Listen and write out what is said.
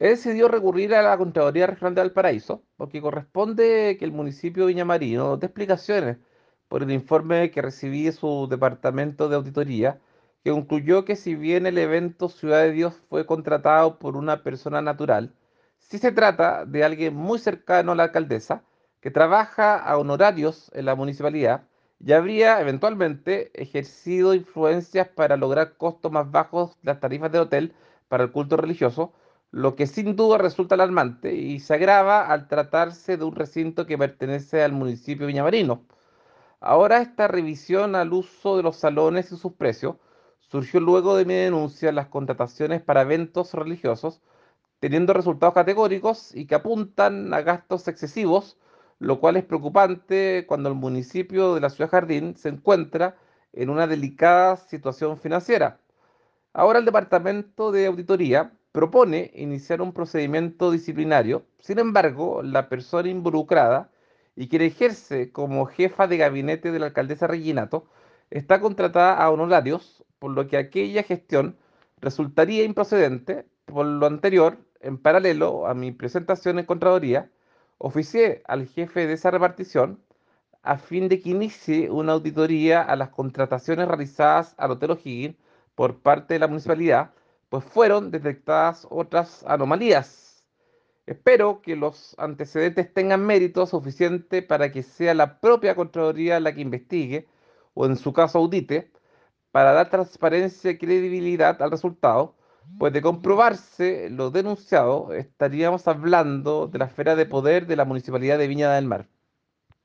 He decidido recurrir a la Contraloría Regional de Valparaíso porque corresponde que el municipio de Viña Marino dé explicaciones por el informe que recibí de su departamento de auditoría, que concluyó que si bien el evento Ciudad de Dios fue contratado por una persona natural, sí se trata de alguien muy cercano a la alcaldesa, que trabaja a honorarios en la municipalidad y habría eventualmente ejercido influencias para lograr costos más bajos de las tarifas de hotel para el culto religioso, lo que sin duda resulta alarmante y se agrava al tratarse de un recinto que pertenece al municipio Viñamarino. Ahora esta revisión al uso de los salones y sus precios surgió luego de mi denuncia en las contrataciones para eventos religiosos, teniendo resultados categóricos y que apuntan a gastos excesivos, lo cual es preocupante cuando el municipio de la Ciudad Jardín se encuentra en una delicada situación financiera. Ahora el Departamento de Auditoría propone iniciar un procedimiento disciplinario. Sin embargo, la persona involucrada y quien ejerce como jefa de gabinete de la alcaldesa Reginato está contratada a honorarios, por lo que aquella gestión resultaría improcedente. Por lo anterior, en paralelo a mi presentación en Contraloría, oficié al jefe de esa repartición a fin de que inicie una auditoría a las contrataciones realizadas al Hotel O'Higgins por parte de la municipalidad pues fueron detectadas otras anomalías. Espero que los antecedentes tengan mérito suficiente para que sea la propia Contraloría la que investigue, o en su caso audite, para dar transparencia y credibilidad al resultado, pues de comprobarse lo denunciado estaríamos hablando de la esfera de poder de la Municipalidad de Viña del Mar.